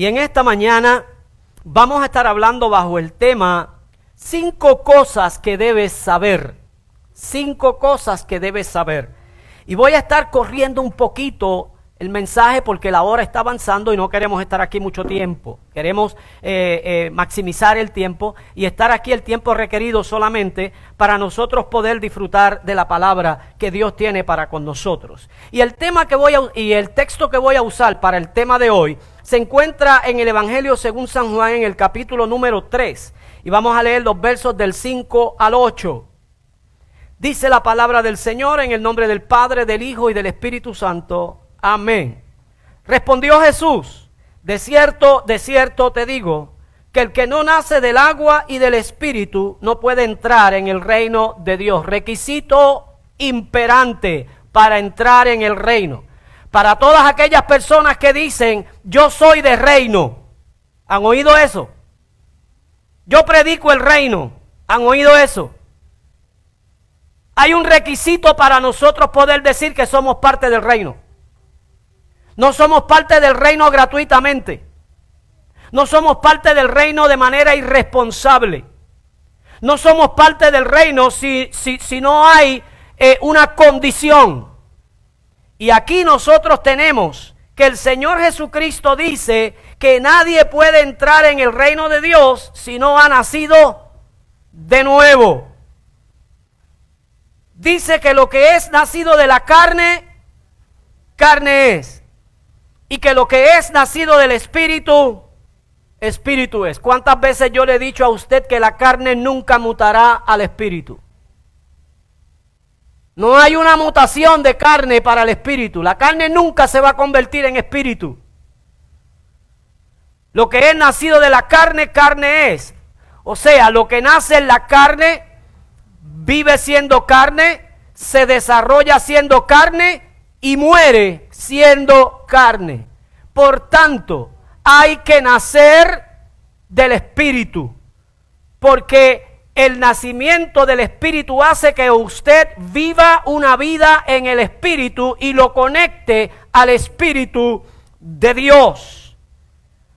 Y en esta mañana vamos a estar hablando bajo el tema cinco cosas que debes saber. Cinco cosas que debes saber. Y voy a estar corriendo un poquito el mensaje porque la hora está avanzando y no queremos estar aquí mucho tiempo. Queremos eh, eh, maximizar el tiempo y estar aquí el tiempo requerido solamente para nosotros poder disfrutar de la palabra que Dios tiene para con nosotros. Y el tema que voy a, y el texto que voy a usar para el tema de hoy se encuentra en el Evangelio según San Juan en el capítulo número 3 y vamos a leer los versos del 5 al 8. Dice la palabra del Señor en el nombre del Padre, del Hijo y del Espíritu Santo. Amén. Respondió Jesús, de cierto, de cierto te digo, que el que no nace del agua y del espíritu no puede entrar en el reino de Dios. Requisito imperante para entrar en el reino. Para todas aquellas personas que dicen, yo soy de reino. ¿Han oído eso? Yo predico el reino. ¿Han oído eso? Hay un requisito para nosotros poder decir que somos parte del reino. No somos parte del reino gratuitamente. No somos parte del reino de manera irresponsable. No somos parte del reino si, si, no hay eh, una condición. Y aquí nosotros tenemos que el Señor Jesucristo dice que nadie puede entrar en el reino de Dios si no ha nacido de nuevo. Dice que lo que es nacido de la carne, carne es y que lo que es nacido del Espíritu, Espíritu es. ¿Cuántas veces yo le he dicho a usted que la carne nunca mutará al Espíritu? No hay una mutación de carne para el Espíritu. La carne nunca se va a convertir en Espíritu. Lo que es nacido de la carne, carne es. O sea, lo que nace en la carne, vive siendo carne, se desarrolla siendo carne y muere siendo carne. Por tanto, hay que nacer del Espíritu, porque el nacimiento del Espíritu hace que usted viva una vida en el Espíritu y lo conecte al Espíritu de Dios.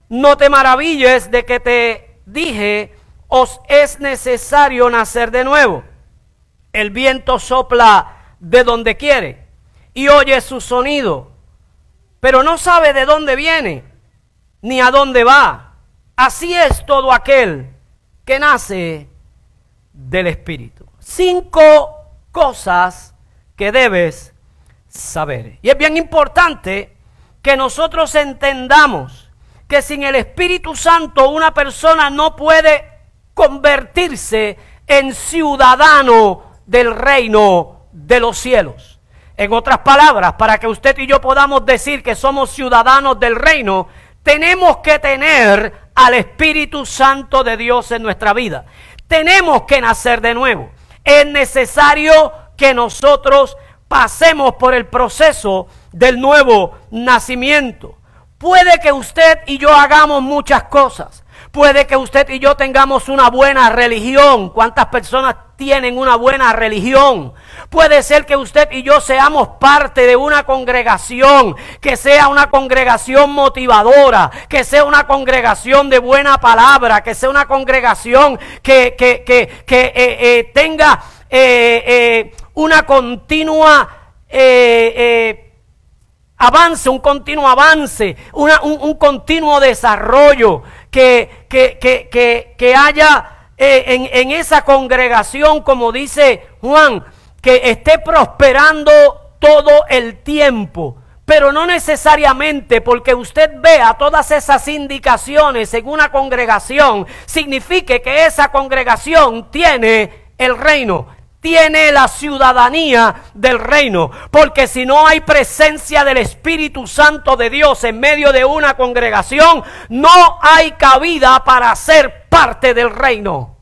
No te maravilles de que te dije, os es necesario nacer de nuevo. El viento sopla de donde quiere y oye su sonido, pero no sabe de dónde viene ni a dónde va. Así es todo aquel que nace del Espíritu. Cinco cosas que debes saber. Y es bien importante que nosotros entendamos que sin el Espíritu Santo una persona no puede convertirse en ciudadano del reino de los cielos. En otras palabras, para que usted y yo podamos decir que somos ciudadanos del reino, tenemos que tener al Espíritu Santo de Dios en nuestra vida. Tenemos que nacer de nuevo. Es necesario que nosotros pasemos por el proceso del nuevo nacimiento. Puede que usted y yo hagamos muchas cosas. Puede que usted y yo tengamos una buena religión. ¿Cuántas personas tienen una buena religión? Puede ser que usted y yo seamos parte de una congregación, que sea una congregación motivadora, que sea una congregación de buena palabra, que sea una congregación que, que, que, que eh, eh, tenga eh, una continua avance, un continuo avance, un, un, continuo desarrollo, que, que, que, que haya eh, en, en esa congregación, como dice Juan, que esté prosperando todo el tiempo. Pero no necesariamente porque usted vea todas esas indicaciones en una congregación, signifique que esa congregación tiene el reino tiene la ciudadanía del reino. Porque si no hay presencia del Espíritu Santo de Dios en medio de una congregación, no hay cabida para ser parte del reino.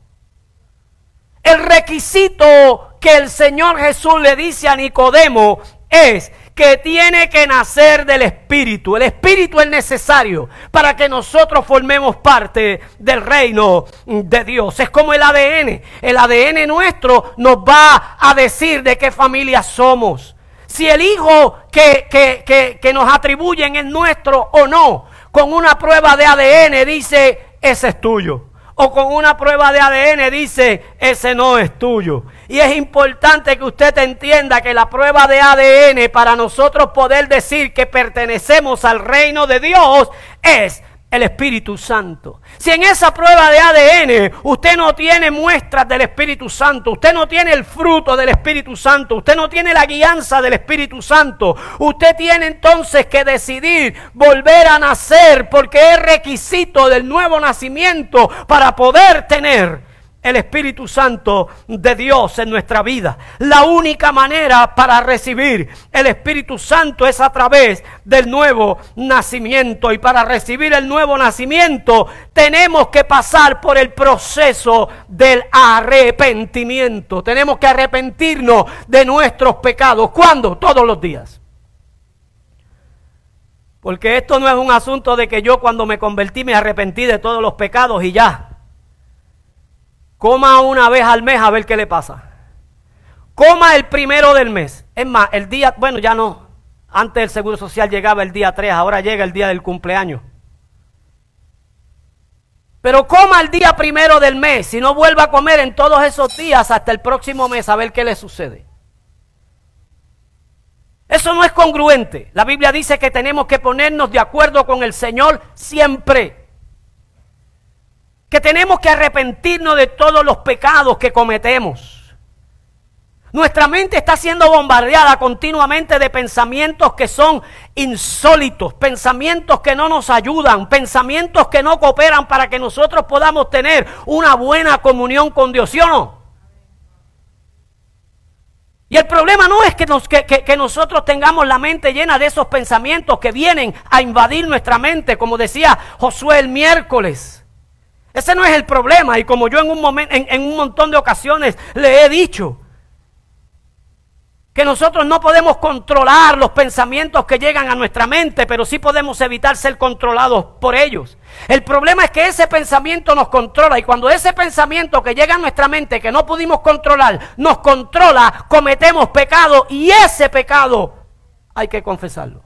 El requisito que el Señor Jesús le dice a Nicodemo es que tiene que nacer del Espíritu. El Espíritu es necesario para que nosotros formemos parte del reino de Dios. Es como el ADN. El ADN nuestro nos va a decir de qué familia somos. Si el hijo que, que, que, que nos atribuyen es nuestro o no Con una prueba de ADN dice, ese es tuyo. O con una prueba de ADN dice, ese no es tuyo. Y es importante que usted entienda que la prueba de ADN para nosotros poder decir que pertenecemos al reino de Dios es el Espíritu Santo. Si en esa prueba de ADN usted no tiene muestras del Espíritu Santo, usted no tiene el fruto del Espíritu Santo, usted no tiene la guianza del Espíritu Santo, usted tiene entonces que decidir volver a nacer porque es requisito del nuevo nacimiento para poder tener el Espíritu Santo de Dios en nuestra vida. La única manera para recibir el Espíritu Santo es a través del nuevo nacimiento. Y para recibir el nuevo nacimiento tenemos que pasar por el proceso del arrepentimiento. Tenemos que arrepentirnos de nuestros pecados. ¿Cuándo? Todos los días. Porque esto no es un asunto de que yo cuando me convertí me arrepentí de todos los pecados y ya. Coma una vez al mes a ver qué le pasa. Coma el primero del mes. Es más, el día, bueno, ya no. Antes el Seguro Social llegaba el día 3, ahora llega el día del cumpleaños. Pero coma el día primero del mes y no vuelva a comer en todos esos días hasta el próximo mes a ver qué le sucede. Eso no es congruente. La Biblia dice que tenemos que ponernos de acuerdo con el Señor siempre que tenemos que arrepentirnos de todos los pecados que cometemos. Nuestra mente está siendo bombardeada continuamente de pensamientos que son insólitos, pensamientos que no nos ayudan, pensamientos que no cooperan para que nosotros podamos tener una buena comunión con Dios, ¿sí o no? Y el problema no es que, que, nosotros tengamos la mente llena de esos pensamientos que vienen a invadir nuestra mente, como decía Josué el miércoles. Ese no es el problema. Y como yo en un, en, un montón de ocasiones le he dicho, que nosotros no podemos controlar los pensamientos que llegan a nuestra mente, pero sí podemos evitar ser controlados por ellos. El problema es que ese pensamiento nos controla y cuando ese pensamiento que llega a nuestra mente que no pudimos controlar nos controla, cometemos pecado y ese pecado hay que confesarlo.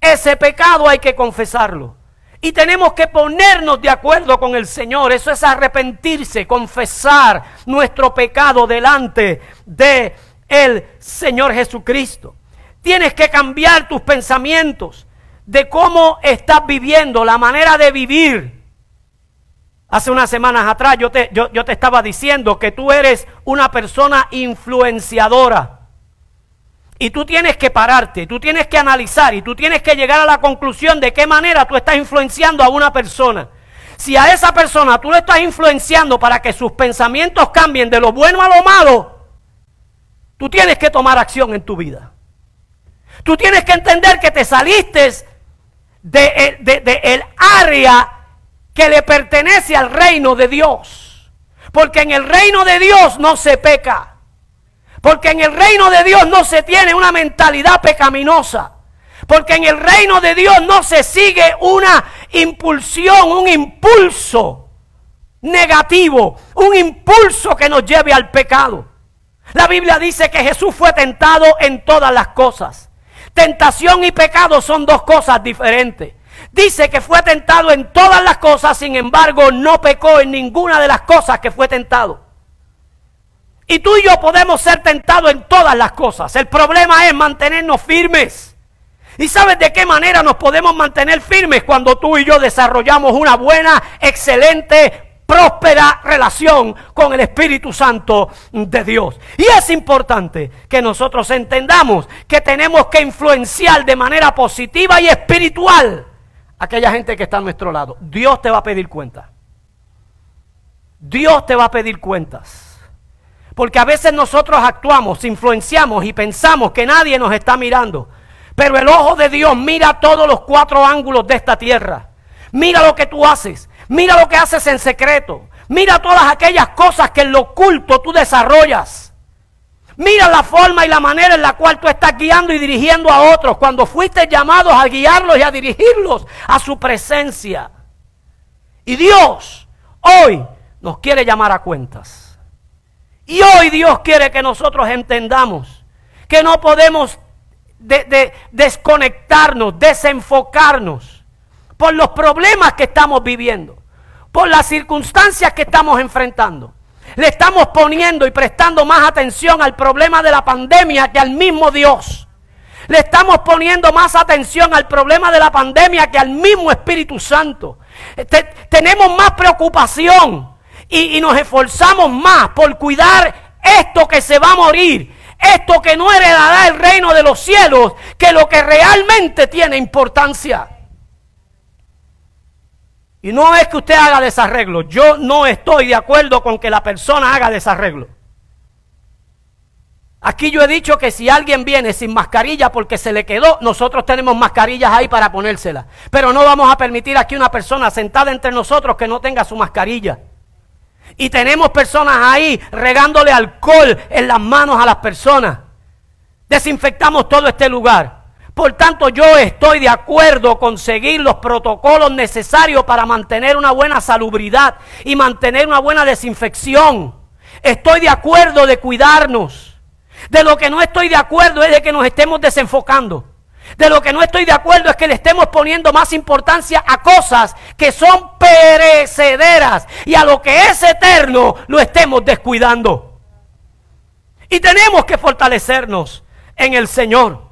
Ese pecado hay que confesarlo. Y tenemos que ponernos de acuerdo con el Señor. Eso es arrepentirse, confesar nuestro pecado delante de el Señor Jesucristo. Tienes que cambiar tus pensamientos de cómo estás viviendo, la manera de vivir. Hace unas semanas atrás yo te, yo, yo te estaba diciendo que tú eres una persona influenciadora. Y tú tienes que pararte, tú tienes que analizar y tú tienes que llegar a la conclusión de qué manera tú estás influenciando a una persona. Si a esa persona tú le estás influenciando para que sus pensamientos cambien de lo bueno a lo malo, tú tienes que tomar acción en tu vida. Tú tienes que entender que te saliste de, de el área que le pertenece al reino de Dios. Porque en el reino de Dios no se peca. Porque en el reino de Dios no se tiene una mentalidad pecaminosa. Porque en el reino de Dios no se sigue una impulsión, un impulso negativo, un impulso que nos lleve al pecado. La Biblia dice que Jesús fue tentado en todas las cosas. Tentación y pecado son dos cosas diferentes. Dice que fue tentado en todas las cosas, sin embargo no pecó en ninguna de las cosas que fue tentado. Y tú y yo podemos ser tentados en todas las cosas. El problema es mantenernos firmes. ¿Y sabes de qué manera nos podemos mantener firmes cuando tú y yo desarrollamos una buena, excelente, próspera relación con el Espíritu Santo de Dios? Y es importante que nosotros entendamos que tenemos que influenciar de manera positiva y espiritual a aquella gente que está a nuestro lado. Dios te va a pedir cuentas. Dios te va a pedir cuentas. Porque a veces nosotros actuamos, influenciamos y pensamos que nadie nos está mirando. Pero el ojo de Dios mira todos los cuatro ángulos de esta tierra. Mira lo que tú haces. Mira lo que haces en secreto. Mira todas aquellas cosas que en lo oculto tú desarrollas. Mira la forma y la manera en la cual tú estás guiando y dirigiendo a otros cuando fuiste llamados a guiarlos y a dirigirlos a su presencia. Y Dios hoy nos quiere llamar a cuentas. Y hoy Dios quiere que nosotros entendamos que no podemos de, desconectarnos, desenfocarnos por los problemas que estamos viviendo, por las circunstancias que estamos enfrentando. Le estamos poniendo y prestando más atención al problema de la pandemia que al mismo Dios. Le estamos poniendo más atención al problema de la pandemia que al mismo Espíritu Santo. tenemos más preocupación y, nos esforzamos más por cuidar esto que se va a morir, esto que no heredará el reino de los cielos, que lo que realmente tiene importancia. Y no es que usted haga desarreglo. Yo no estoy de acuerdo con que la persona haga desarreglo. Aquí yo he dicho que si alguien viene sin mascarilla porque se le quedó, nosotros tenemos mascarillas ahí para ponérsela. Pero no vamos a permitir aquí una persona sentada entre nosotros que no tenga su mascarilla. Y tenemos personas ahí regándole alcohol en las manos a las personas. Desinfectamos todo este lugar. Por tanto, yo estoy de acuerdo con seguir los protocolos necesarios para mantener una buena salubridad y mantener una buena desinfección. Estoy de acuerdo de cuidarnos. De lo que no estoy de acuerdo es de que nos estemos desenfocando. De lo que no estoy de acuerdo es que le estemos poniendo más importancia a cosas que son perecederas y a lo que es eterno lo estemos descuidando. Y tenemos que fortalecernos en el Señor.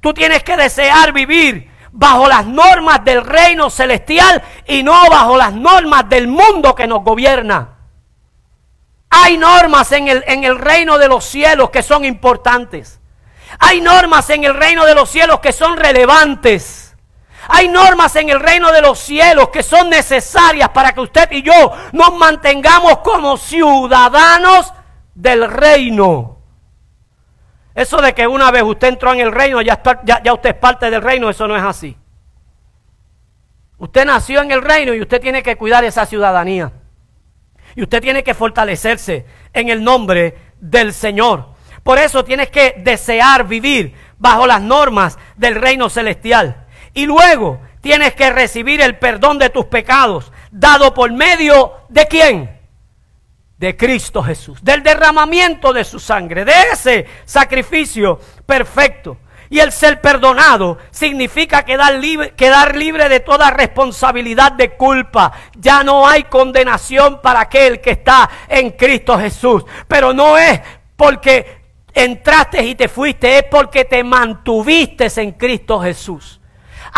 Tú tienes que desear vivir bajo las normas del reino celestial y no bajo las normas del mundo que nos gobierna. Hay normas en el, en el reino de los cielos que son importantes. Hay normas en el reino de los cielos que son relevantes. Hay normas en el reino de los cielos que son necesarias para que usted y yo nos mantengamos como ciudadanos del reino. Eso de que una vez usted entró en el reino, ya, ya, ya usted es parte del reino, eso no es así. Usted nació en el reino y usted tiene que cuidar esa ciudadanía. Y usted tiene que fortalecerse en el nombre del Señor. Por eso tienes que desear vivir bajo las normas del reino celestial. Y luego tienes que recibir el perdón de tus pecados, dado por medio de quién? De Cristo Jesús, del derramamiento de su sangre, de ese sacrificio perfecto. Y el ser perdonado significa quedar libre, quedar libre de toda responsabilidad de culpa. Ya no hay condenación para aquel que está en Cristo Jesús. Pero no es porque entraste y te fuiste es porque te mantuviste en Cristo Jesús.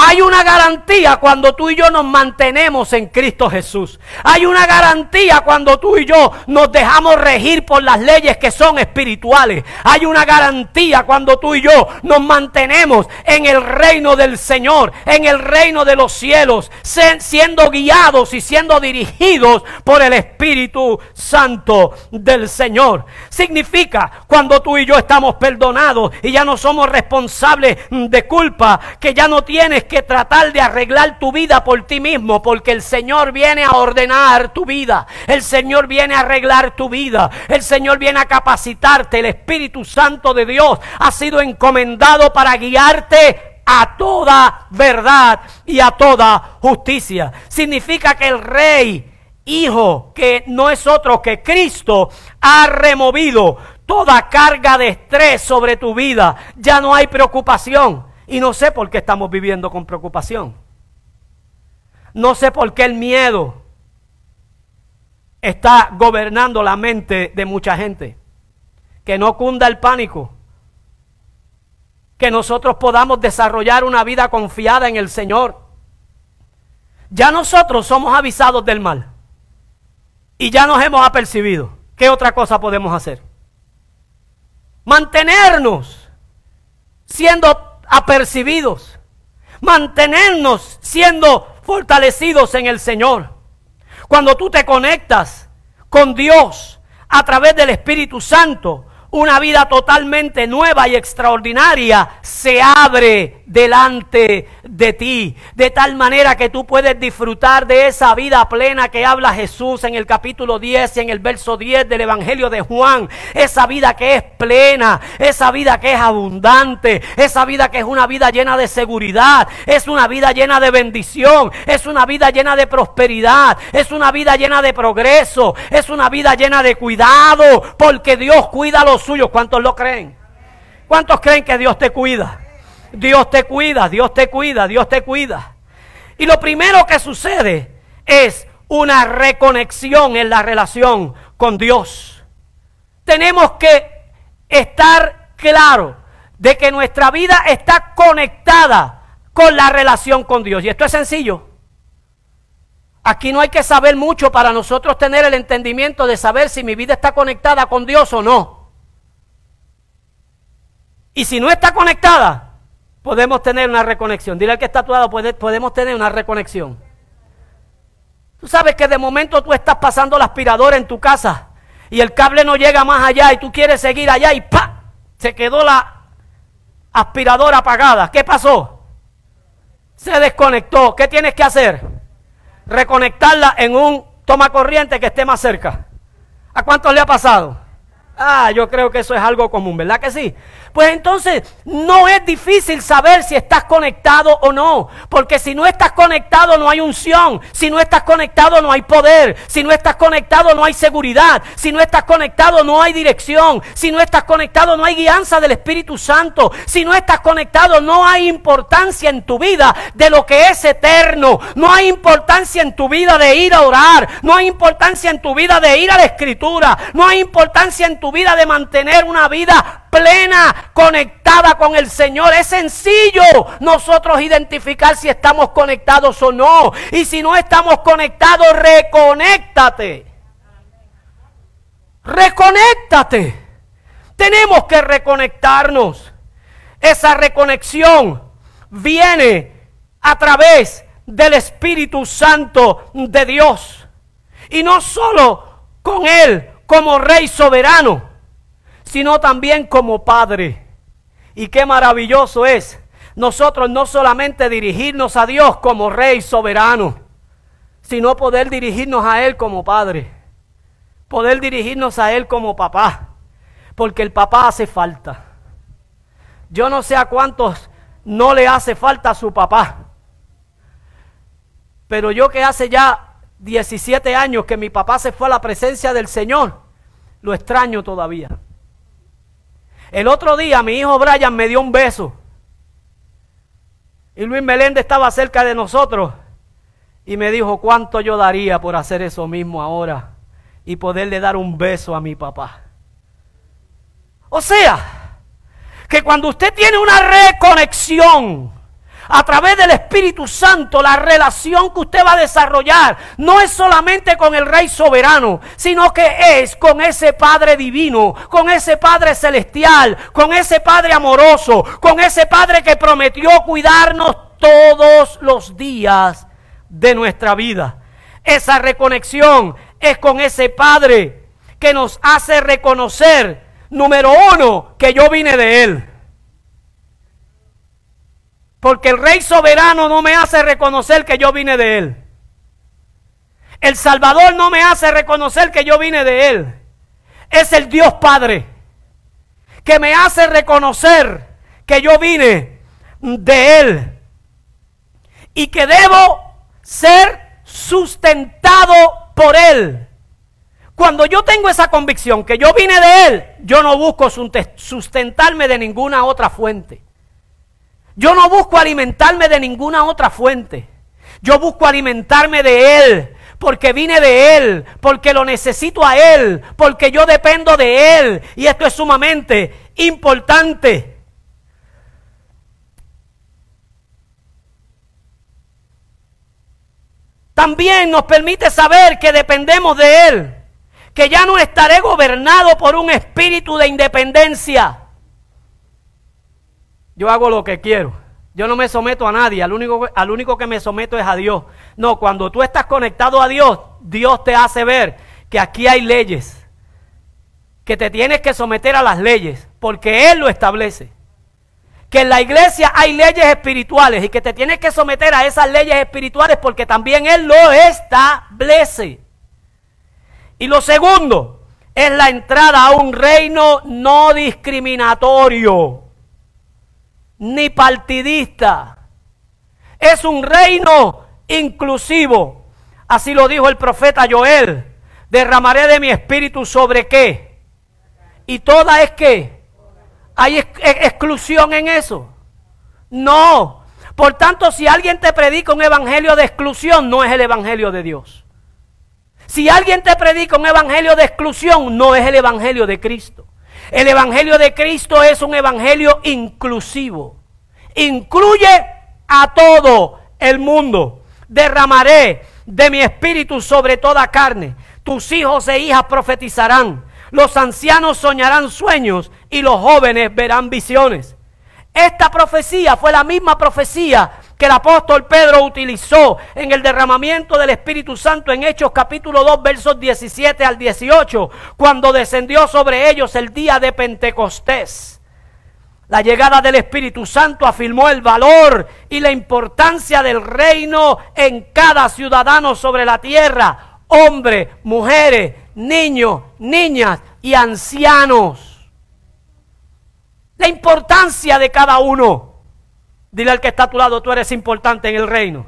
Hay una garantía cuando tú y yo nos mantenemos en Cristo Jesús. Hay una garantía cuando tú y yo nos dejamos regir por las leyes que son espirituales. Hay una garantía cuando tú y yo nos mantenemos en el reino del Señor, en el reino de los cielos, siendo guiados y siendo dirigidos por el Espíritu Santo del Señor. Significa cuando tú y yo estamos perdonados y ya no somos responsables de culpa, que ya no tienes que tratar de arreglar tu vida por ti mismo, porque el Señor viene a ordenar tu vida. El Señor viene a arreglar tu vida. El Señor viene a capacitarte. El Espíritu Santo de Dios ha sido encomendado para guiarte a toda verdad y a toda justicia. Significa que el Rey, Hijo, que no es otro que Cristo, ha removido toda carga de estrés sobre tu vida. Ya no hay preocupación. Y no sé por qué estamos viviendo con preocupación. No sé por qué el miedo está gobernando la mente de mucha gente. Que no cunda el pánico. Que nosotros podamos desarrollar una vida confiada en el Señor. Ya nosotros somos avisados del mal. Y ya nos hemos apercibido. ¿Qué otra cosa podemos hacer? Mantenernos siendo apercibidos, mantenernos siendo fortalecidos en el Señor. Cuando tú te conectas con Dios a través del Espíritu Santo, una vida totalmente nueva y extraordinaria se abre delante de ti, de tal manera que tú puedes disfrutar de esa vida plena que habla Jesús en el capítulo 10 y en el verso 10 del Evangelio de Juan, esa vida que es plena, esa vida que es abundante, esa vida que es una vida llena de seguridad, es una vida llena de bendición, es una vida llena de prosperidad, es una vida llena de progreso, es una vida llena de cuidado, porque Dios cuida a los suyos. ¿Cuántos lo creen? ¿Cuántos creen que Dios te cuida? Dios te cuida, Dios te cuida, Dios te cuida. Y lo primero que sucede es una reconexión en la relación con Dios. Tenemos que estar claros de que nuestra vida está conectada con la relación con Dios. Y esto es sencillo. Aquí no hay que saber mucho para nosotros tener el entendimiento de saber si mi vida está conectada con Dios o no. Y si no está conectada, podemos tener una reconexión. Dile al que está a tu lado, podemos tener una reconexión. Tú sabes que de momento tú estás pasando la aspiradora en tu casa y el cable no llega más allá y tú quieres seguir allá y ¡pa! Se quedó la aspiradora apagada. ¿Qué pasó? Se desconectó. ¿Qué tienes que hacer? Reconectarla en un toma corriente que esté más cerca. ¿A cuántos le ha pasado? Ah, yo creo que eso es algo común, ¿verdad que sí? Pues entonces no es difícil saber si estás conectado o no, porque si no estás conectado no hay unción, si no estás conectado no hay poder, si no estás conectado no hay seguridad, si no estás conectado no hay dirección, si no estás conectado no hay guianza del Espíritu Santo, si no estás conectado no hay importancia en tu vida de lo que es eterno, no hay importancia en tu vida de ir a orar, no hay importancia en tu vida de ir a la escritura, no hay importancia en tu vida de mantener una vida plena, conectada con el Señor. Es sencillo nosotros identificar si estamos conectados o no. Y si no estamos conectados, reconéctate. Reconéctate. Tenemos que reconectarnos. Esa reconexión viene a través del Espíritu Santo de Dios. Y no solo con Él como rey soberano, sino también como padre. Y qué maravilloso es nosotros no solamente dirigirnos a Dios como rey soberano, sino poder dirigirnos a Él como padre, poder dirigirnos a Él como papá, porque el papá hace falta. Yo no sé a cuántos no le hace falta a su papá, pero yo que hace ya 17 años que mi papá se fue a la presencia del Señor, lo extraño todavía. El otro día mi hijo Brian me dio un beso. Y Luis Meléndez estaba cerca de nosotros y me dijo cuánto yo daría por hacer eso mismo ahora y poderle dar un beso a mi papá. O sea, que cuando usted tiene una reconexión a través del Espíritu Santo, la relación que usted va a desarrollar no es solamente con el Rey soberano, sino que es con ese Padre divino, con ese Padre celestial, con ese Padre amoroso, con ese Padre que prometió cuidarnos todos los días de nuestra vida. Esa reconexión es con ese Padre que nos hace reconocer, número uno, que yo vine de Él. Porque el rey soberano no me hace reconocer que yo vine de él. El Salvador no me hace reconocer que yo vine de él. Es el Dios Padre que me hace reconocer que yo vine de él. Y que debo ser sustentado por él. Cuando yo tengo esa convicción que yo vine de él, yo no busco sustentarme de ninguna otra fuente. Yo no busco alimentarme de ninguna otra fuente. Yo busco alimentarme de Él, porque vine de Él, porque lo necesito a Él, porque yo dependo de Él. Y esto es sumamente importante. También nos permite saber que dependemos de Él, que ya no estaré gobernado por un espíritu de independencia yo hago lo que quiero. Yo no me someto a nadie, al único, al único que me someto es a Dios. No, cuando tú estás conectado a Dios, Dios te hace ver que aquí hay leyes, que te tienes que someter a las leyes, porque Él lo establece. Que en la iglesia hay leyes espirituales y que te tienes que someter a esas leyes espirituales porque también Él lo establece. Y lo segundo es la entrada a un reino no discriminatorio ni partidista. Es un reino inclusivo. Así lo dijo el profeta Joel. Derramaré de mi espíritu sobre qué. Y toda es que ¿Hay exclusión en eso? No. Por tanto, si alguien te predica un evangelio de exclusión, no es el evangelio de Dios. Si alguien te predica un evangelio de exclusión, no es el evangelio de Cristo. El evangelio de Cristo es un evangelio inclusivo. Incluye a todo el mundo. Derramaré de mi espíritu sobre toda carne. Tus hijos e hijas profetizarán. Los ancianos soñarán sueños y los jóvenes verán visiones. Esta profecía fue la misma profecía que el apóstol Pedro utilizó en el derramamiento del Espíritu Santo en Hechos capítulo 2 versos 17 al 18, cuando descendió sobre ellos el día de Pentecostés. La llegada del Espíritu Santo afirmó el valor y la importancia del reino en cada ciudadano sobre la tierra, hombres, mujeres, niños, niñas y ancianos. La importancia de cada uno. Dile al que está a tu lado, tú eres importante en el reino.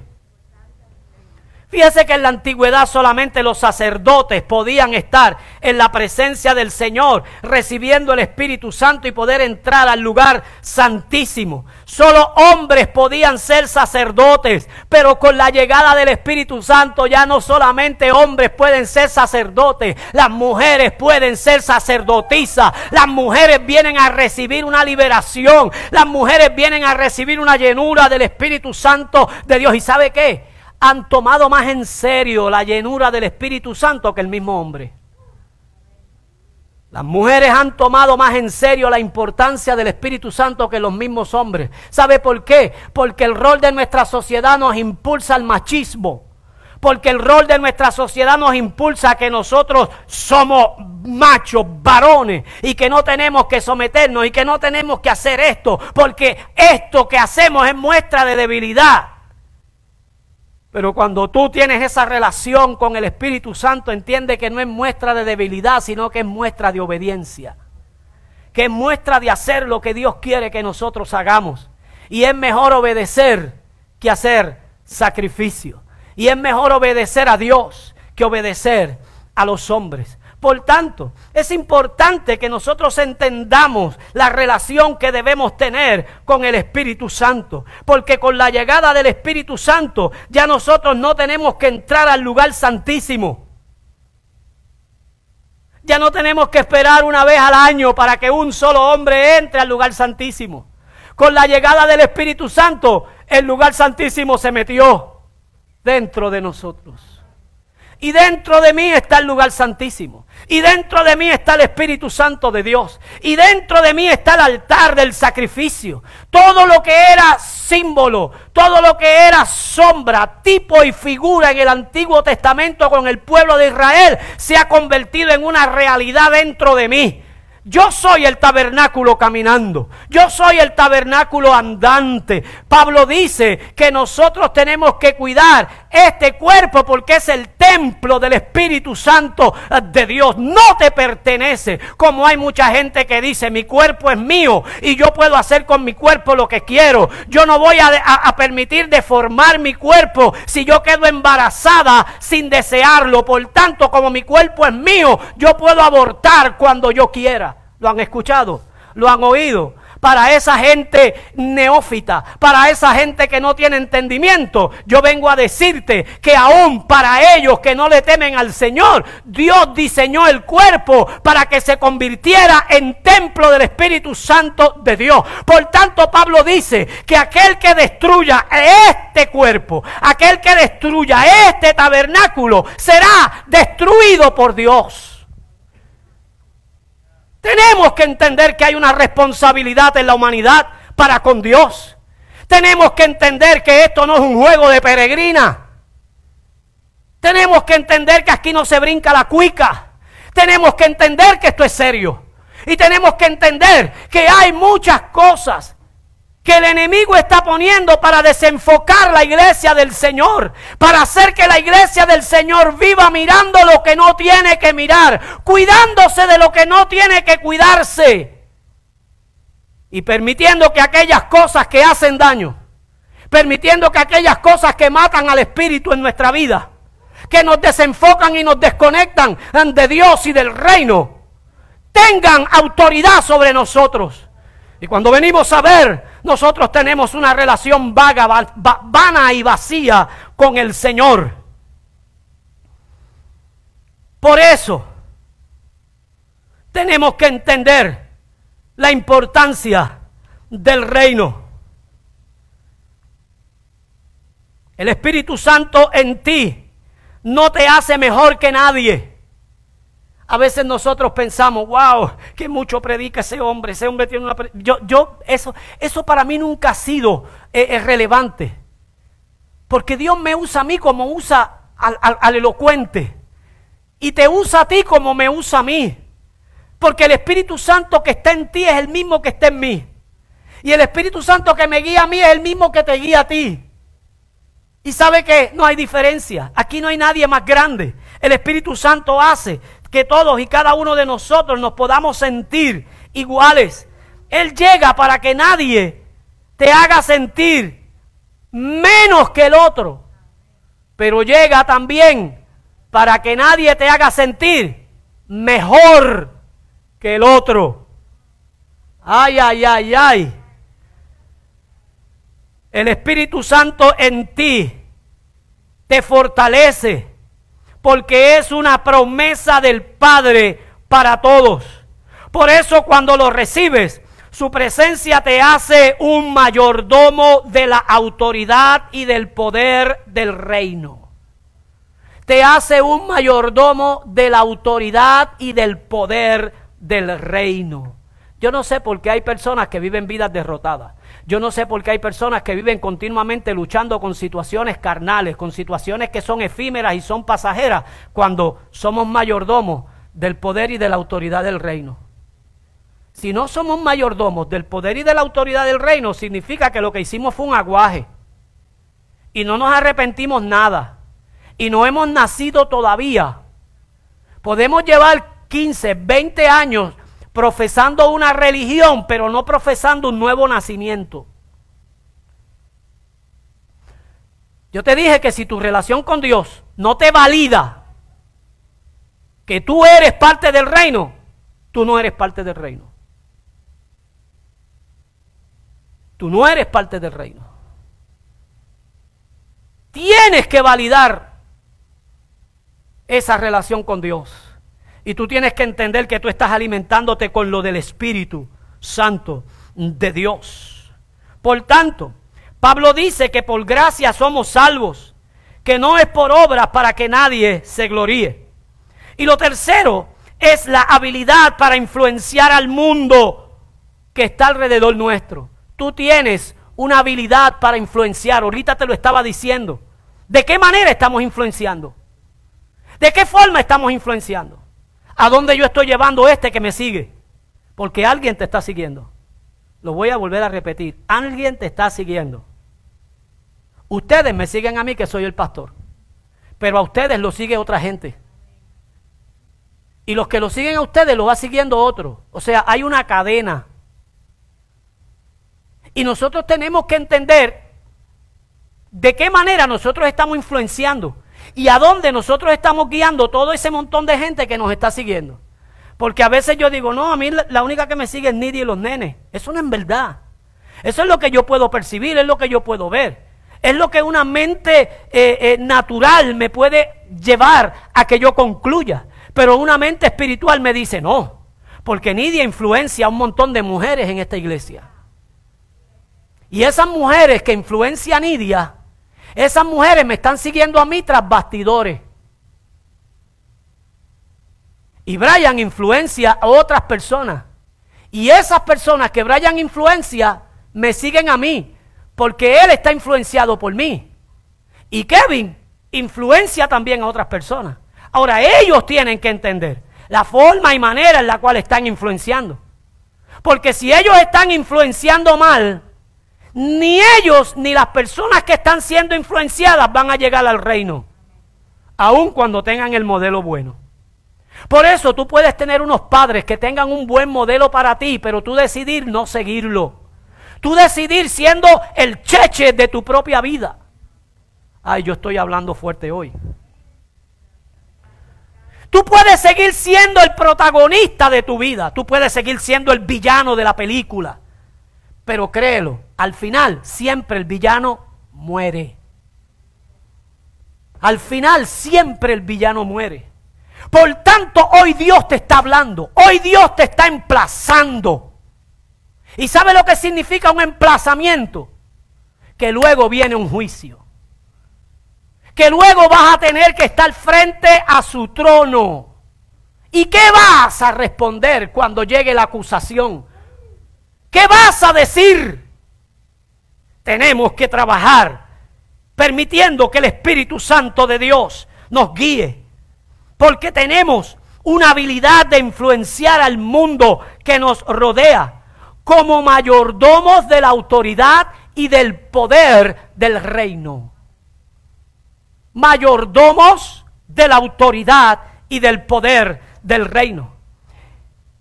Fíjese que en la antigüedad solamente los sacerdotes podían estar en la presencia del Señor, recibiendo el Espíritu Santo y poder entrar al lugar santísimo. Solo hombres podían ser sacerdotes, pero con la llegada del Espíritu Santo ya no solamente hombres pueden ser sacerdotes, las mujeres pueden ser sacerdotisas, las mujeres vienen a recibir una liberación, las mujeres vienen a recibir una llenura del Espíritu Santo de Dios. ¿Y sabe qué? Han tomado más en serio la llenura del Espíritu Santo que el mismo hombre. Las mujeres han tomado más en serio la importancia del Espíritu Santo que los mismos hombres. ¿Sabe por qué? Porque el rol de nuestra sociedad nos impulsa al machismo. Porque el rol de nuestra sociedad nos impulsa a que nosotros somos machos, varones, y que no tenemos que someternos y que no tenemos que hacer esto, porque esto que hacemos es muestra de debilidad. Pero cuando tú tienes esa relación con el Espíritu Santo, entiende que no es muestra de debilidad, sino que es muestra de obediencia. Que es muestra de hacer lo que Dios quiere que nosotros hagamos. Y es mejor obedecer que hacer sacrificio. Y es mejor obedecer a Dios que obedecer a los hombres. Por tanto, es importante que nosotros entendamos la relación que debemos tener con el Espíritu Santo, porque con la llegada del Espíritu Santo ya nosotros no tenemos que entrar al lugar santísimo. Ya no tenemos que esperar una vez al año para que un solo hombre entre al lugar santísimo. Con la llegada del Espíritu Santo, el lugar santísimo se metió dentro de nosotros. Y dentro de mí está el lugar santísimo. Y dentro de mí está el Espíritu Santo de Dios. Y dentro de mí está el altar del sacrificio. Todo lo que era símbolo, todo lo que era sombra, tipo y figura en el Antiguo Testamento con el pueblo de Israel se ha convertido en una realidad dentro de mí. Yo soy el tabernáculo caminando. Yo soy el tabernáculo andante. Pablo dice que nosotros tenemos que cuidar este cuerpo porque es el templo del Espíritu Santo de Dios. No te pertenece. Como hay mucha gente que dice, mi cuerpo es mío y yo puedo hacer con mi cuerpo lo que quiero. Yo no voy a, a permitir deformar mi cuerpo si yo quedo embarazada sin desearlo. Por tanto, como mi cuerpo es mío, yo puedo abortar cuando yo quiera. ¿Lo han escuchado? ¿Lo han oído? Para esa gente neófita, para esa gente que no tiene entendimiento, yo vengo a decirte que aún para ellos que no le temen al Señor, Dios diseñó el cuerpo para que se convirtiera en templo del Espíritu Santo de Dios. Por tanto, Pablo dice que aquel que destruya este cuerpo, aquel que destruya este tabernáculo, será destruido por Dios. Tenemos que entender que hay una responsabilidad en la humanidad para con Dios. Tenemos que entender que esto no es un juego de peregrina. Tenemos que entender que aquí no se brinca la cuica. Tenemos que entender que esto es serio. Y tenemos que entender que hay muchas cosas que el enemigo está poniendo para desenfocar la iglesia del Señor, para hacer que la iglesia del Señor viva mirando lo que no tiene que mirar, cuidándose de lo que no tiene que cuidarse y permitiendo que aquellas cosas que hacen daño, permitiendo que aquellas cosas que matan al espíritu en nuestra vida, que nos desenfocan y nos desconectan de Dios y del reino, tengan autoridad sobre nosotros. Y cuando venimos a ver, nosotros tenemos una relación vaga, vana y vacía con el Señor. Por eso, tenemos que entender la importancia del reino. El Espíritu Santo en ti no te hace mejor que nadie. A veces nosotros pensamos, wow, que mucho predica ese hombre, ese hombre tiene una... Yo, yo, eso, eso para mí nunca ha sido eh, relevante. Porque Dios me usa a mí como usa al elocuente. Y te usa a ti como me usa a mí. Porque el Espíritu Santo que está en ti es el mismo que está en mí. Y el Espíritu Santo que me guía a mí es el mismo que te guía a ti. Y sabe que no hay diferencia. Aquí no hay nadie más grande. El Espíritu Santo hace que todos y cada uno de nosotros nos podamos sentir iguales. Él llega para que nadie te haga sentir menos que el otro. Pero llega también para que nadie te haga sentir mejor que el otro. Ay, ay, ay, ay. El Espíritu Santo en ti te fortalece porque es una promesa del Padre para todos. Por eso cuando lo recibes, su presencia te hace un mayordomo de la autoridad y del poder del reino. Te hace un mayordomo de la autoridad y del poder del reino. Yo no sé por qué hay personas que viven vidas derrotadas. Yo no sé por qué hay personas que viven continuamente luchando con situaciones carnales, con situaciones que son efímeras y son pasajeras, cuando somos mayordomos del poder y de la autoridad del reino. Si no somos mayordomos del poder y de la autoridad del reino, significa que lo que hicimos fue un aguaje. Y no nos arrepentimos nada. Y no hemos nacido todavía. Podemos llevar 15, 20 años profesando una religión, pero no profesando un nuevo nacimiento. Yo te dije que si tu relación con Dios no te valida que tú eres parte del reino, tú no eres parte del reino. Tú no eres parte del reino. Tienes que validar esa relación con Dios. Y tú tienes que entender que tú estás alimentándote con lo del Espíritu Santo de Dios. Por tanto, Pablo dice que por gracia somos salvos, que no es por obras para que nadie se gloríe. Y lo tercero es la habilidad para influenciar al mundo que está alrededor nuestro. Tú tienes una habilidad para influenciar. Ahorita te lo estaba diciendo. ¿De qué manera estamos influenciando? ¿De qué forma estamos influenciando? ¿A dónde yo estoy llevando este que me sigue? Porque alguien te está siguiendo. Lo voy a volver a repetir. Alguien te está siguiendo. Ustedes me siguen a mí que soy el pastor. Pero a ustedes lo sigue otra gente. Y los que lo siguen a ustedes lo va siguiendo otro. O sea, hay una cadena. Y nosotros tenemos que entender de qué manera nosotros estamos influenciando y a dónde nosotros estamos guiando todo ese montón de gente que nos está siguiendo. Porque a veces yo digo, no, a mí la única que me sigue es Nidia y los nenes. Eso no es verdad. Eso es lo que yo puedo percibir, es lo que yo puedo ver. Es lo que una mente eh, eh, natural me puede llevar a que yo concluya. Pero una mente espiritual me dice, no, porque Nidia influencia a un montón de mujeres en esta iglesia. Y esas mujeres que influencia a Nidia esas mujeres me están siguiendo a mí tras bastidores. Y Brian influencia a otras personas. Y esas personas que Brian influencia me siguen a mí. Porque él está influenciado por mí. Y Kevin influencia también a otras personas. Ahora ellos tienen que entender la forma y manera en la cual están influenciando. Porque si ellos están influenciando mal, ni ellos ni las personas que están siendo influenciadas van a llegar al reino, aun cuando tengan el modelo bueno. Por eso tú puedes tener unos padres que tengan un buen modelo para ti, pero tú decidir no seguirlo. Tú decidir siendo el cheche de tu propia vida. Ay, yo estoy hablando fuerte hoy. Tú puedes seguir siendo el protagonista de tu vida. Tú puedes seguir siendo el villano de la película. Pero créelo, al final siempre el villano muere. Al final siempre el villano muere. Por tanto, hoy Dios te está hablando. Hoy Dios te está emplazando. ¿Y sabe lo que significa un emplazamiento? Que luego viene un juicio. Que luego vas a tener que estar frente a su trono. ¿Y qué vas a responder cuando llegue la acusación? ¿Qué vas a decir? Tenemos que trabajar permitiendo que el Espíritu Santo de Dios nos guíe. Porque tenemos una habilidad de influenciar al mundo que nos rodea como mayordomos de la autoridad y del poder del reino. Mayordomos de la autoridad y del poder del reino.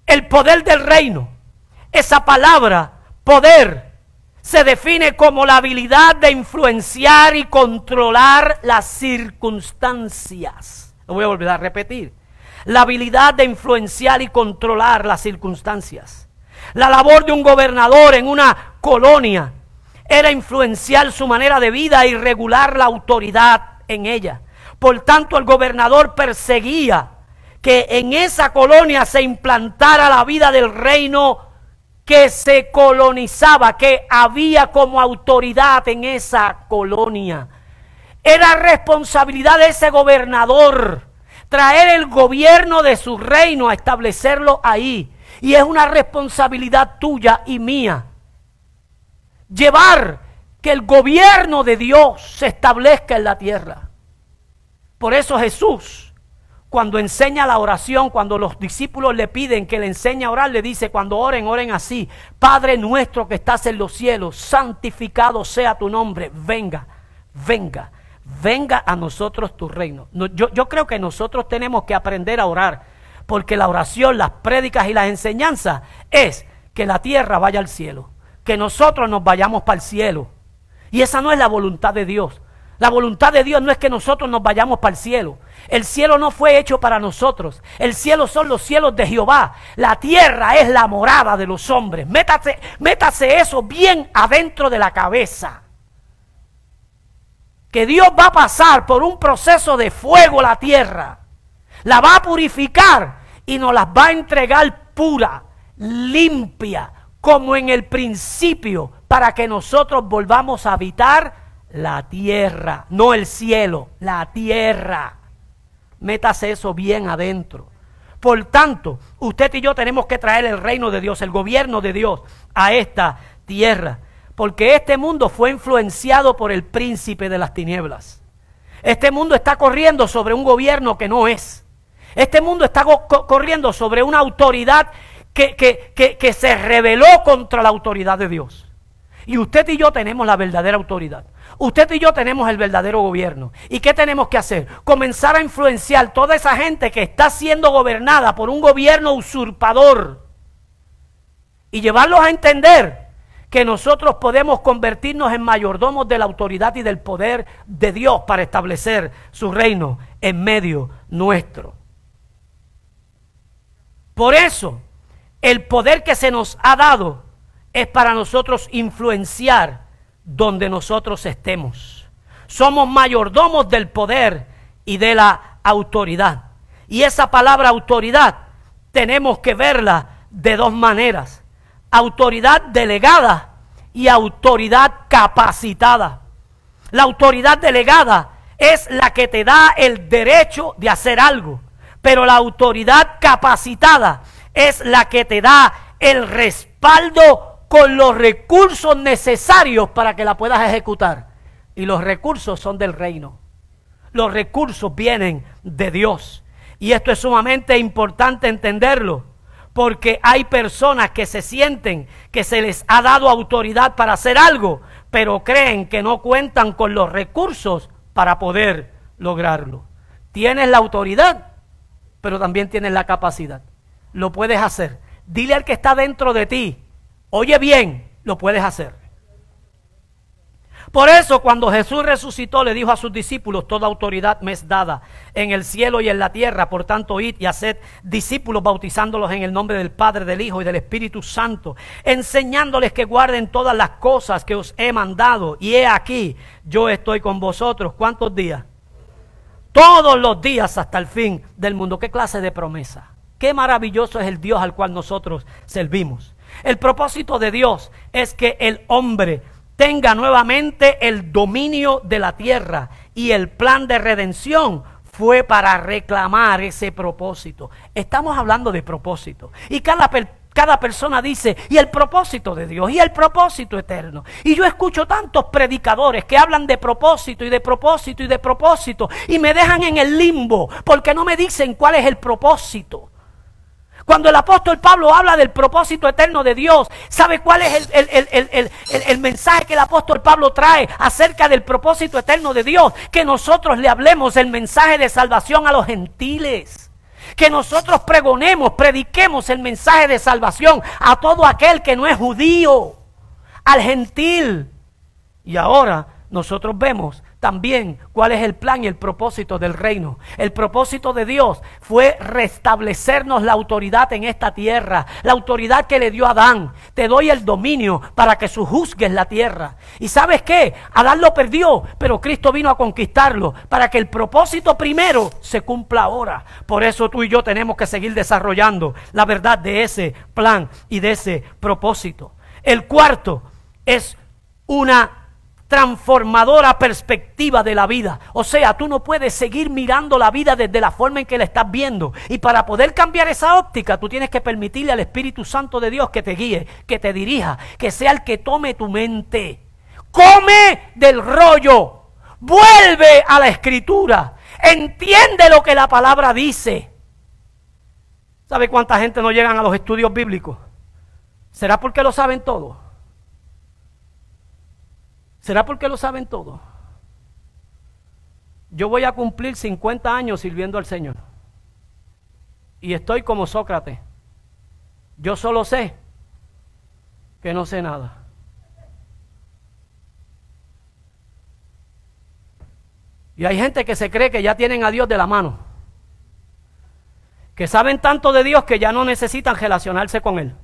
El poder del reino, esa palabra, poder, se define como la habilidad de influenciar y controlar las circunstancias. Lo voy a volver a repetir. La habilidad de influenciar y controlar las circunstancias. La labor de un gobernador en una colonia era influenciar su manera de vida y regular la autoridad en ella. Por tanto, el gobernador perseguía que en esa colonia se implantara la vida del reino que se colonizaba, que había como autoridad en esa colonia. Era responsabilidad de ese gobernador traer el gobierno de su reino a establecerlo ahí. Y es una responsabilidad tuya y mía. Llevar que el gobierno de Dios se establezca en la tierra. Por eso Jesús cuando enseña la oración, cuando los discípulos le piden que le enseñe a orar, le dice, cuando oren, oren así. Padre nuestro que estás en los cielos, santificado sea tu nombre. Venga, venga, venga a nosotros tu reino. yo, yo creo que nosotros tenemos que aprender a orar, porque la oración, las prédicas y las enseñanzas es que la tierra vaya al cielo, que nosotros nos vayamos para el cielo. Y esa no es la voluntad de Dios. La voluntad de Dios no es que nosotros nos vayamos para el cielo. El cielo no fue hecho para nosotros. El cielo son los cielos de Jehová. La tierra es la morada de los hombres. Métase, métase eso bien adentro de la cabeza. Que Dios va a pasar por un proceso de fuego la tierra. La va a purificar y nos las va a entregar pura, limpia, como en el principio, para que nosotros volvamos a habitar la tierra, no el cielo, la tierra. Métase eso bien adentro. Por tanto, usted y yo tenemos que traer el reino de Dios, el gobierno de Dios a esta tierra. Porque este mundo fue influenciado por el príncipe de las tinieblas. Este mundo está corriendo sobre un gobierno que no es. Este mundo está corriendo sobre una autoridad que, que se rebeló contra la autoridad de Dios. Y usted y yo tenemos la verdadera autoridad. Usted y yo tenemos el verdadero gobierno. ¿Y qué tenemos que hacer? Comenzar a influenciar toda esa gente que está siendo gobernada por un gobierno usurpador. Y llevarlos a entender que nosotros podemos convertirnos en mayordomos de la autoridad y del poder de Dios para establecer su reino en medio nuestro. Por eso, el poder que se nos ha dado es para nosotros influenciar donde nosotros estemos. Somos mayordomos del poder y de la autoridad. Y esa palabra autoridad tenemos que verla de dos maneras. Autoridad delegada y autoridad capacitada. La autoridad delegada es la que te da el derecho de hacer algo, pero la autoridad capacitada es la que te da el respaldo con los recursos necesarios para que la puedas ejecutar. Y los recursos son del reino. Los recursos vienen de Dios. Y esto es sumamente importante entenderlo, porque hay personas que se sienten que se les ha dado autoridad para hacer algo, pero creen que no cuentan con los recursos para poder lograrlo. Tienes la autoridad, pero también tienes la capacidad. Lo puedes hacer. Dile al que está dentro de ti, Oye bien, lo puedes hacer. Por eso cuando Jesús resucitó le dijo a sus discípulos, toda autoridad me es dada en el cielo y en la tierra, por tanto id y haced discípulos bautizándolos en el nombre del Padre, del Hijo y del Espíritu Santo, enseñándoles que guarden todas las cosas que os he mandado. Y he aquí, yo estoy con vosotros. ¿Cuántos días? Todos los días hasta el fin del mundo. ¿Qué clase de promesa? Qué maravilloso es el Dios al cual nosotros servimos. El propósito de Dios es que el hombre tenga nuevamente el dominio de la tierra y el plan de redención fue para reclamar ese propósito. Estamos hablando de propósito. Y cada, cada persona dice, y el propósito de Dios, y el propósito eterno. Y yo escucho tantos predicadores que hablan de propósito y de propósito y de propósito, y me dejan en el limbo, porque no me dicen cuál es el propósito. Cuando el apóstol Pablo habla del propósito eterno de Dios, ¿sabe cuál es el, mensaje que el apóstol Pablo trae acerca del propósito eterno de Dios? Que nosotros le hablemos el mensaje de salvación a los gentiles. Que nosotros pregonemos, prediquemos el mensaje de salvación a todo aquel que no es judío, al gentil. Y ahora nosotros vemos también cuál es el plan y el propósito del reino. El propósito de Dios fue restablecernos la autoridad en esta tierra, la autoridad que le dio Adán. Te doy el dominio para que sujuzgues la tierra. ¿Y sabes qué? Adán lo perdió, pero Cristo vino a conquistarlo para que el propósito primero se cumpla ahora. Por eso tú y yo tenemos que seguir desarrollando la verdad de ese plan y de ese propósito. El cuarto es una transformadora perspectiva de la vida. O sea, tú no puedes seguir mirando la vida desde la forma en que la estás viendo. Y para poder cambiar esa óptica, tú tienes que permitirle al Espíritu Santo de Dios que te guíe, que te dirija, que sea el que tome tu mente. Come del rollo. Vuelve a la escritura. Entiende lo que la palabra dice. ¿Sabe cuánta gente no llegan a los estudios bíblicos? ¿Será porque lo saben todo? ¿Será porque lo saben todo? Yo voy a cumplir 50 años sirviendo al Señor. Y estoy como Sócrates. Yo solo sé que no sé nada. Y hay gente que se cree que ya tienen a Dios de la mano. Que saben tanto de Dios que ya no necesitan relacionarse con Él.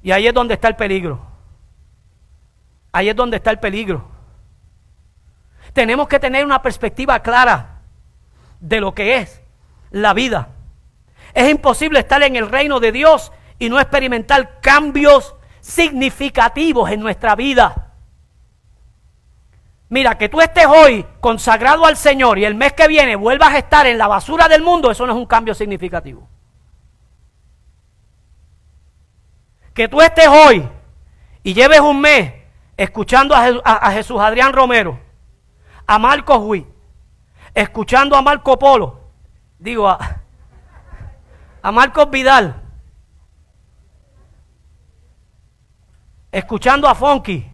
Y ahí es donde está el peligro. Ahí es donde está el peligro. Tenemos que tener una perspectiva clara de lo que es la vida. Es imposible estar en el reino de Dios y no experimentar cambios significativos en nuestra vida. Mira, que tú estés hoy consagrado al Señor y el mes que viene vuelvas a estar en la basura del mundo, eso no es un cambio significativo. Que tú estés hoy y lleves un mes escuchando a, Jesús Adrián Romero, a Marcos Huy, escuchando a Marco Polo, digo a, a Marcos Vidal, escuchando a Funky,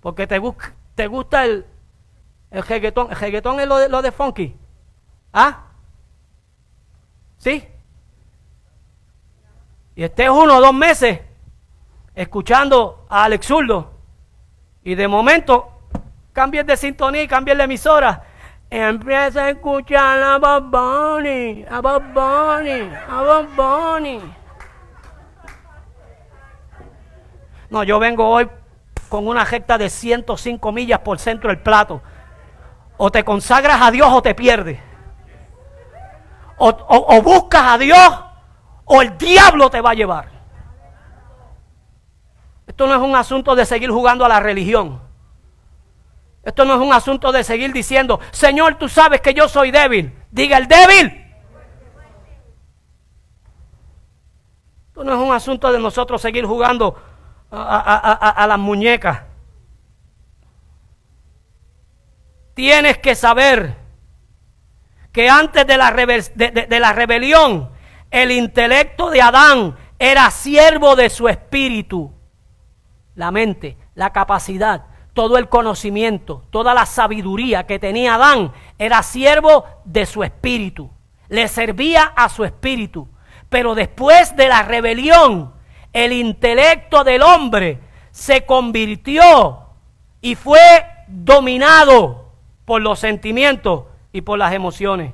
porque te, te gusta el, el reggaetón. ¿El reggaetón es lo de, lo de Funky? ¿Ah? ¿Sí? Y estés uno o dos meses escuchando a Alex Zurdo y de momento, cambies de sintonía cambies de emisora. Empieza a escuchar a Bob Bunny, a Bob Bunny, a Bob Bunny. No, yo vengo hoy con una recta de 105 millas por centro del plato. O te consagras a Dios o te pierdes. O, o buscas a Dios o el diablo te va a llevar. Esto no es un asunto de seguir jugando a la religión. Esto no es un asunto de seguir diciendo, Señor, tú sabes que yo soy débil. Diga el débil. Esto no es un asunto de nosotros seguir jugando a, las muñecas. Tienes que saber que antes de la, de la rebelión, el intelecto de Adán era siervo de su espíritu la mente, la capacidad, todo el conocimiento, toda la sabiduría que tenía Adán, era siervo de su espíritu, le servía a su espíritu. Pero después de la rebelión, el intelecto del hombre se convirtió y fue dominado por los sentimientos y por las emociones.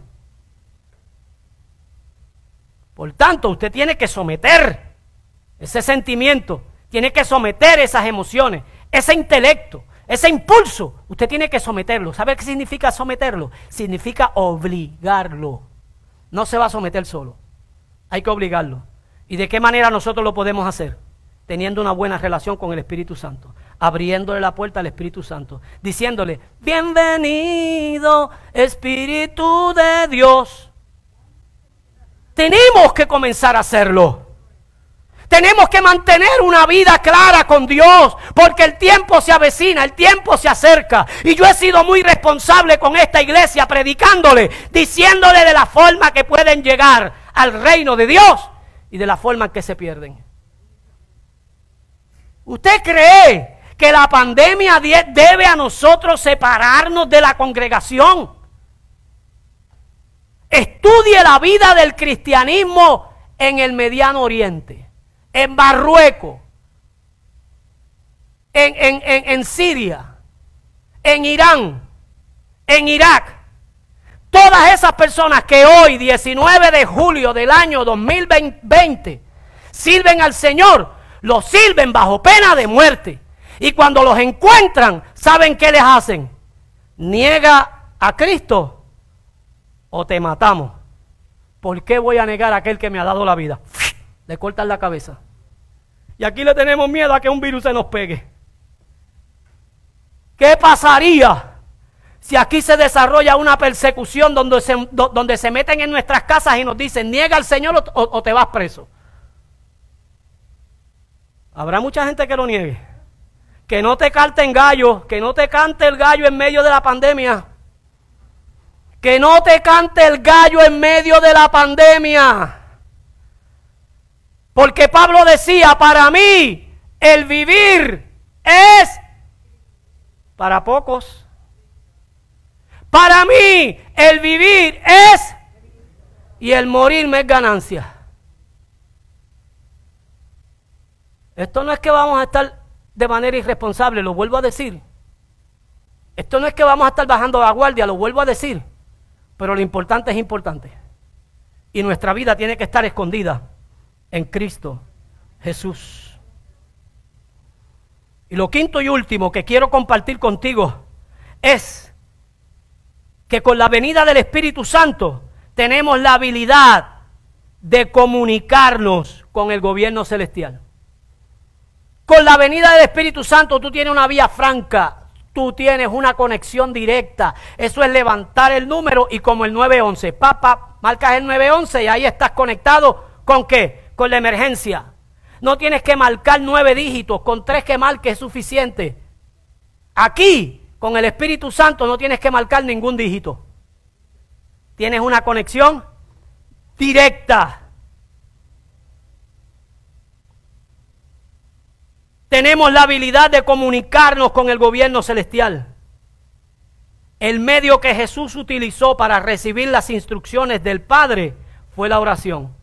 Por tanto, usted tiene que someter ese sentimiento, tiene que someter esas emociones, ese intelecto, ese impulso. Usted tiene que someterlo. ¿Sabe qué significa someterlo? Significa obligarlo. No se va a someter solo. Hay que obligarlo. ¿Y de qué manera nosotros lo podemos hacer? Teniendo una buena relación con el Espíritu Santo, abriéndole la puerta al Espíritu Santo, diciéndole, bienvenido Espíritu de Dios. Tenemos que comenzar a hacerlo. Tenemos que mantener una vida clara con Dios, porque el tiempo se avecina, el tiempo se acerca. Y yo he sido muy responsable con esta iglesia, predicándole, diciéndole de la forma que pueden llegar al reino de Dios y de la forma en que se pierden. ¿Usted cree que la pandemia debe a nosotros separarnos de la congregación? Estudie la vida del cristianismo en el Mediano Oriente, en Marruecos, en, en, Siria, en Irán, en Irak. Todas esas personas que hoy, 19 de julio del año 2020, sirven al Señor, los sirven bajo pena de muerte. Y cuando los encuentran, ¿saben qué les hacen? Niega a Cristo o te matamos. ¿Por qué voy a negar a aquel que me ha dado la vida? Le cortan la cabeza. Y aquí le tenemos miedo a que un virus se nos pegue. ¿Qué pasaría si aquí se desarrolla una persecución donde se, donde se meten en nuestras casas y nos dicen, niega al Señor o, o te vas preso? Habrá mucha gente que lo niegue. Que no te en gallo, que no te cante el gallo en medio de la pandemia. Que no te cante el gallo en medio de la pandemia. Porque Pablo decía, para mí el vivir es para pocos. Para mí el vivir es y el morir me es ganancia. Esto no es que vamos a estar de manera irresponsable, lo vuelvo a decir. Esto no es que vamos a estar bajando la guardia, lo vuelvo a decir. Pero lo importante es importante. Y nuestra vida tiene que estar escondida en Cristo Jesús. Y lo quinto y último que quiero compartir contigo es que con la venida del Espíritu Santo tenemos la habilidad de comunicarnos con el gobierno celestial. Con la venida del Espíritu Santo tú tienes una vía franca tú tienes una conexión directa. Eso es levantar el número y como el 911, papá, marcas el 911 y ahí estás conectado con qué? Con la emergencia. No tienes que marcar nueve dígitos, con tres que marques es suficiente. Aquí, con el Espíritu Santo, no tienes que marcar ningún dígito. Tienes una conexión directa. tenemos la habilidad de comunicarnos con el gobierno celestial. El medio que Jesús utilizó para recibir las instrucciones del Padre fue la oración.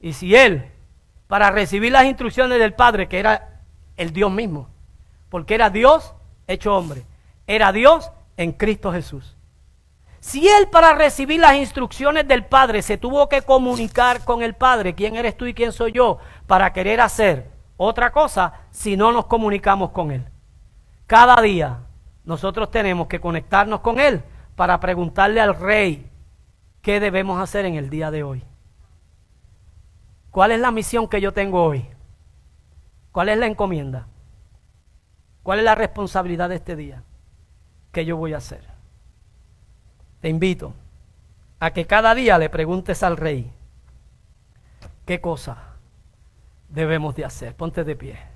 Y si Él, para recibir las instrucciones del Padre, que era el Dios mismo, porque era Dios hecho hombre, era Dios en Cristo Jesús. Si Él para recibir las instrucciones del Padre se tuvo que comunicar con el Padre, ¿quién eres tú y quién soy yo? Para querer hacer otra cosa si no nos comunicamos con Él. Cada día nosotros tenemos que conectarnos con Él para preguntarle al Rey qué debemos hacer en el día de hoy. ¿Cuál es la misión que yo tengo hoy? ¿Cuál es la encomienda? ¿Cuál es la responsabilidad de este día que yo voy a hacer? Te invito a que cada día le preguntes al Rey qué cosa debemos de hacer. Ponte de pie.